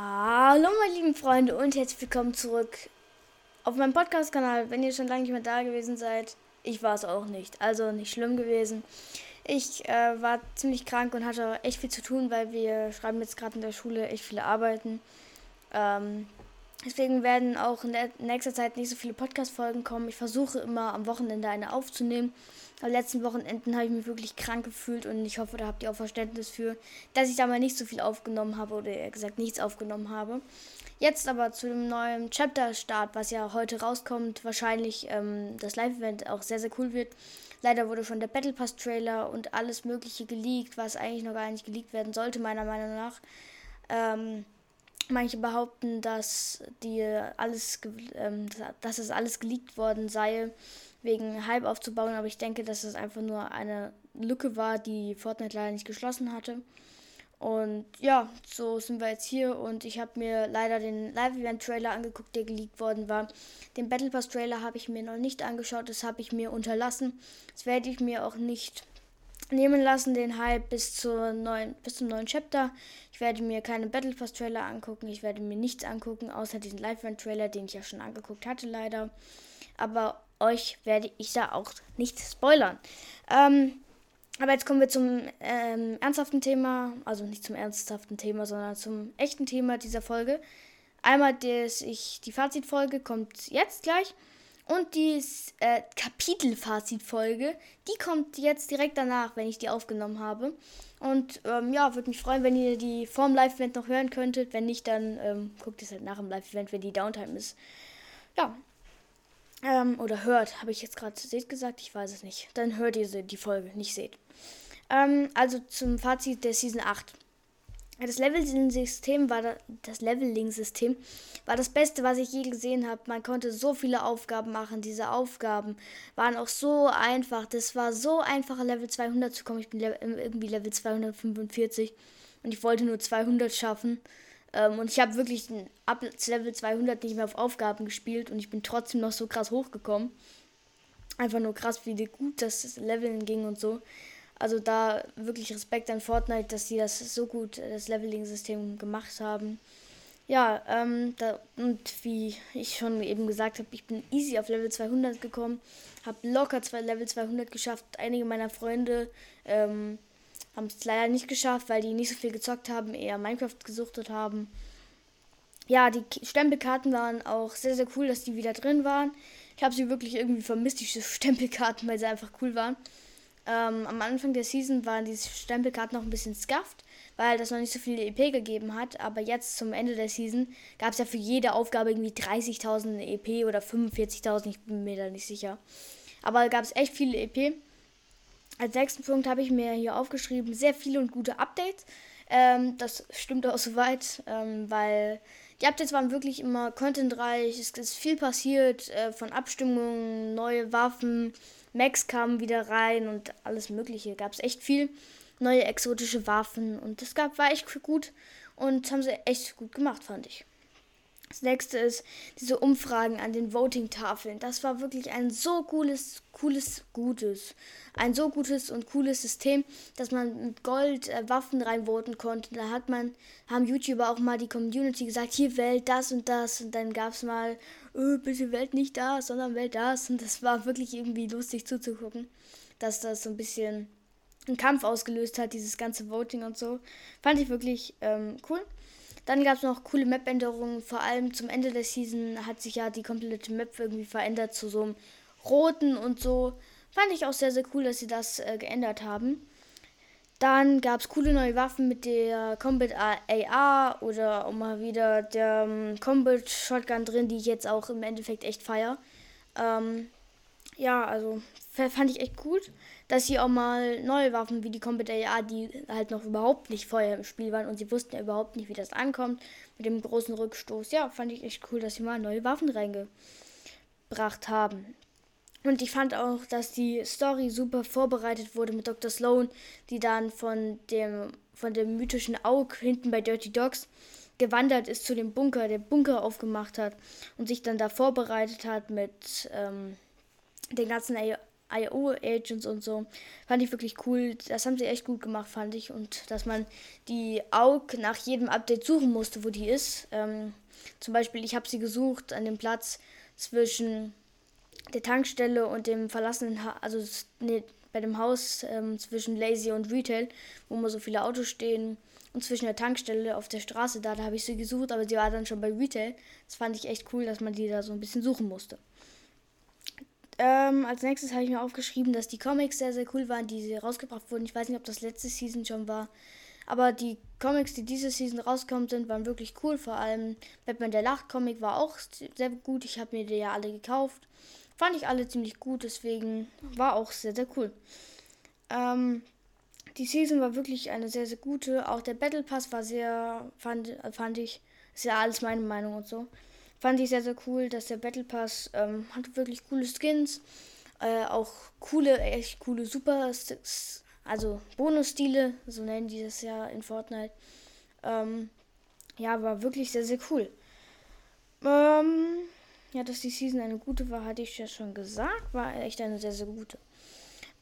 Hallo meine lieben Freunde und herzlich willkommen zurück auf meinem Podcast-Kanal. Wenn ihr schon lange nicht mehr da gewesen seid, ich war es auch nicht. Also nicht schlimm gewesen. Ich äh, war ziemlich krank und hatte echt viel zu tun, weil wir schreiben jetzt gerade in der Schule echt viele Arbeiten. Ähm, deswegen werden auch in nächster Zeit nicht so viele Podcast-Folgen kommen. Ich versuche immer am Wochenende eine aufzunehmen. Am letzten Wochenenden habe ich mich wirklich krank gefühlt und ich hoffe, da habt ihr auch Verständnis für, dass ich da mal nicht so viel aufgenommen habe oder eher gesagt nichts aufgenommen habe. Jetzt aber zu dem neuen Chapter-Start, was ja heute rauskommt, wahrscheinlich ähm, das Live-Event auch sehr, sehr cool wird. Leider wurde schon der Battle Pass-Trailer und alles Mögliche geleakt, was eigentlich noch gar nicht geleakt werden sollte, meiner Meinung nach. Ähm, manche behaupten, dass die alles, ähm, dass es alles geleakt worden sei wegen Hype aufzubauen, aber ich denke, dass es einfach nur eine Lücke war, die Fortnite leider nicht geschlossen hatte. Und ja, so sind wir jetzt hier und ich habe mir leider den Live-Event-Trailer angeguckt, der geleakt worden war. Den Battle Pass-Trailer habe ich mir noch nicht angeschaut, das habe ich mir unterlassen. Das werde ich mir auch nicht nehmen lassen, den Hype bis, zur neuen, bis zum neuen Chapter. Ich werde mir keine Battle Pass-Trailer angucken, ich werde mir nichts angucken, außer diesen Live-Event-Trailer, den ich ja schon angeguckt hatte, leider. Aber euch werde ich da auch nicht spoilern. Ähm, aber jetzt kommen wir zum ähm, ernsthaften Thema, also nicht zum ernsthaften Thema, sondern zum echten Thema dieser Folge. Einmal das ich, die Fazitfolge kommt jetzt gleich und die äh, Kapitelfazitfolge, die kommt jetzt direkt danach, wenn ich die aufgenommen habe. Und ähm, ja, würde mich freuen, wenn ihr die vorm Live-Event noch hören könntet. Wenn nicht, dann ähm, guckt es halt nach dem Live-Event, wenn die Downtime ist. Ja, ähm, oder hört, habe ich jetzt gerade seht gesagt? Ich weiß es nicht. Dann hört ihr die Folge, nicht seht. Ähm, also zum Fazit der Season 8. Das Leveling-System war das Leveling-System war das Beste, was ich je gesehen habe. Man konnte so viele Aufgaben machen. Diese Aufgaben waren auch so einfach. Das war so einfach, Level 200 zu kommen. Ich bin irgendwie Level 245 und ich wollte nur 200 schaffen. Ähm, und ich habe wirklich ab Level 200 nicht mehr auf Aufgaben gespielt und ich bin trotzdem noch so krass hochgekommen. Einfach nur krass, wie gut das Leveln ging und so. Also da wirklich Respekt an Fortnite, dass sie das so gut, das Leveling-System gemacht haben. Ja, ähm, da, und wie ich schon eben gesagt habe, ich bin easy auf Level 200 gekommen, habe locker zwei Level 200 geschafft. Einige meiner Freunde ähm, haben es leider nicht geschafft, weil die nicht so viel gezockt haben, eher Minecraft gesuchtet haben. Ja, die Stempelkarten waren auch sehr, sehr cool, dass die wieder drin waren. Ich habe sie wirklich irgendwie vermisst, diese Stempelkarten, weil sie einfach cool waren. Ähm, am Anfang der Season waren diese Stempelkarten noch ein bisschen scuffed, weil das noch nicht so viele EP gegeben hat. Aber jetzt zum Ende der Season gab es ja für jede Aufgabe irgendwie 30.000 EP oder 45.000, ich bin mir da nicht sicher. Aber gab es echt viele EP. Als nächsten Punkt habe ich mir hier aufgeschrieben, sehr viele und gute Updates. Ähm, das stimmt auch soweit, ähm, weil die Updates waren wirklich immer contentreich, es ist viel passiert, äh, von Abstimmungen, neue Waffen, Max kamen wieder rein und alles mögliche. Gab es echt viel neue exotische Waffen und das gab, war echt gut und haben sie echt gut gemacht, fand ich. Das nächste ist diese Umfragen an den Voting-Tafeln. Das war wirklich ein so cooles, cooles, gutes. Ein so gutes und cooles System, dass man mit Gold äh, Waffen reinvoten konnte. Da hat man, haben YouTuber auch mal die Community gesagt, hier wählt das und das. Und dann gab es mal, oh, bitte wählt nicht das, sondern wählt das. Und das war wirklich irgendwie lustig zuzugucken, dass das so ein bisschen einen Kampf ausgelöst hat, dieses ganze Voting und so. Fand ich wirklich ähm, cool. Dann gab es noch coole Map-Änderungen. Vor allem zum Ende der Season hat sich ja die komplette Map irgendwie verändert zu so einem roten und so. Fand ich auch sehr, sehr cool, dass sie das äh, geändert haben. Dann gab es coole neue Waffen mit der Combat AR oder auch mal wieder der ähm, Combat Shotgun drin, die ich jetzt auch im Endeffekt echt feier. Ähm, ja, also fand ich echt gut, dass sie auch mal neue Waffen wie die Combat AR, die halt noch überhaupt nicht vorher im Spiel waren und sie wussten ja überhaupt nicht, wie das ankommt mit dem großen Rückstoß. Ja, fand ich echt cool, dass sie mal neue Waffen reingebracht haben. Und ich fand auch, dass die Story super vorbereitet wurde mit Dr. Sloan, die dann von dem, von dem mythischen Aug hinten bei Dirty Dogs gewandert ist zu dem Bunker, der Bunker aufgemacht hat und sich dann da vorbereitet hat mit ähm, den ganzen IO-Agents und so. Fand ich wirklich cool. Das haben sie echt gut gemacht, fand ich. Und dass man die AUG nach jedem Update suchen musste, wo die ist. Ähm, zum Beispiel, ich habe sie gesucht an dem Platz zwischen der Tankstelle und dem verlassenen, ha also nee, bei dem Haus ähm, zwischen Lazy und Retail, wo immer so viele Autos stehen und zwischen der Tankstelle auf der Straße da, da habe ich sie gesucht, aber sie war dann schon bei Retail. Das fand ich echt cool, dass man die da so ein bisschen suchen musste. Ähm, als nächstes habe ich mir aufgeschrieben, dass die Comics sehr, sehr cool waren, die rausgebracht wurden. Ich weiß nicht, ob das letzte Season schon war. Aber die Comics, die diese Season rausgekommen sind, waren wirklich cool. Vor allem Batman der Lacht Comic war auch sehr gut. Ich habe mir die ja alle gekauft. Fand ich alle ziemlich gut, deswegen war auch sehr, sehr cool. Ähm, die Season war wirklich eine sehr, sehr gute. Auch der Battle Pass war sehr, fand, fand ich, ist ja alles meine Meinung und so. Fand ich sehr, sehr cool, dass der Battle Pass ähm, hatte wirklich coole Skins. Äh, auch coole, echt coole Super, also Bonusstile, so nennen die das ja in Fortnite. Ähm, ja, war wirklich sehr, sehr cool. Ähm, ja, dass die Season eine gute war, hatte ich ja schon gesagt. War echt eine sehr, sehr gute.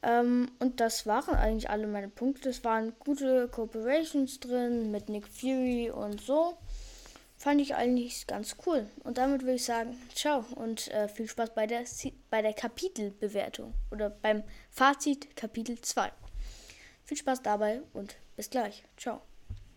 Ähm, und das waren eigentlich alle meine Punkte. Es waren gute Cooperations drin mit Nick Fury und so. Fand ich eigentlich ganz cool. Und damit würde ich sagen, ciao und äh, viel Spaß bei der, bei der Kapitelbewertung oder beim Fazit Kapitel 2. Viel Spaß dabei und bis gleich. Ciao.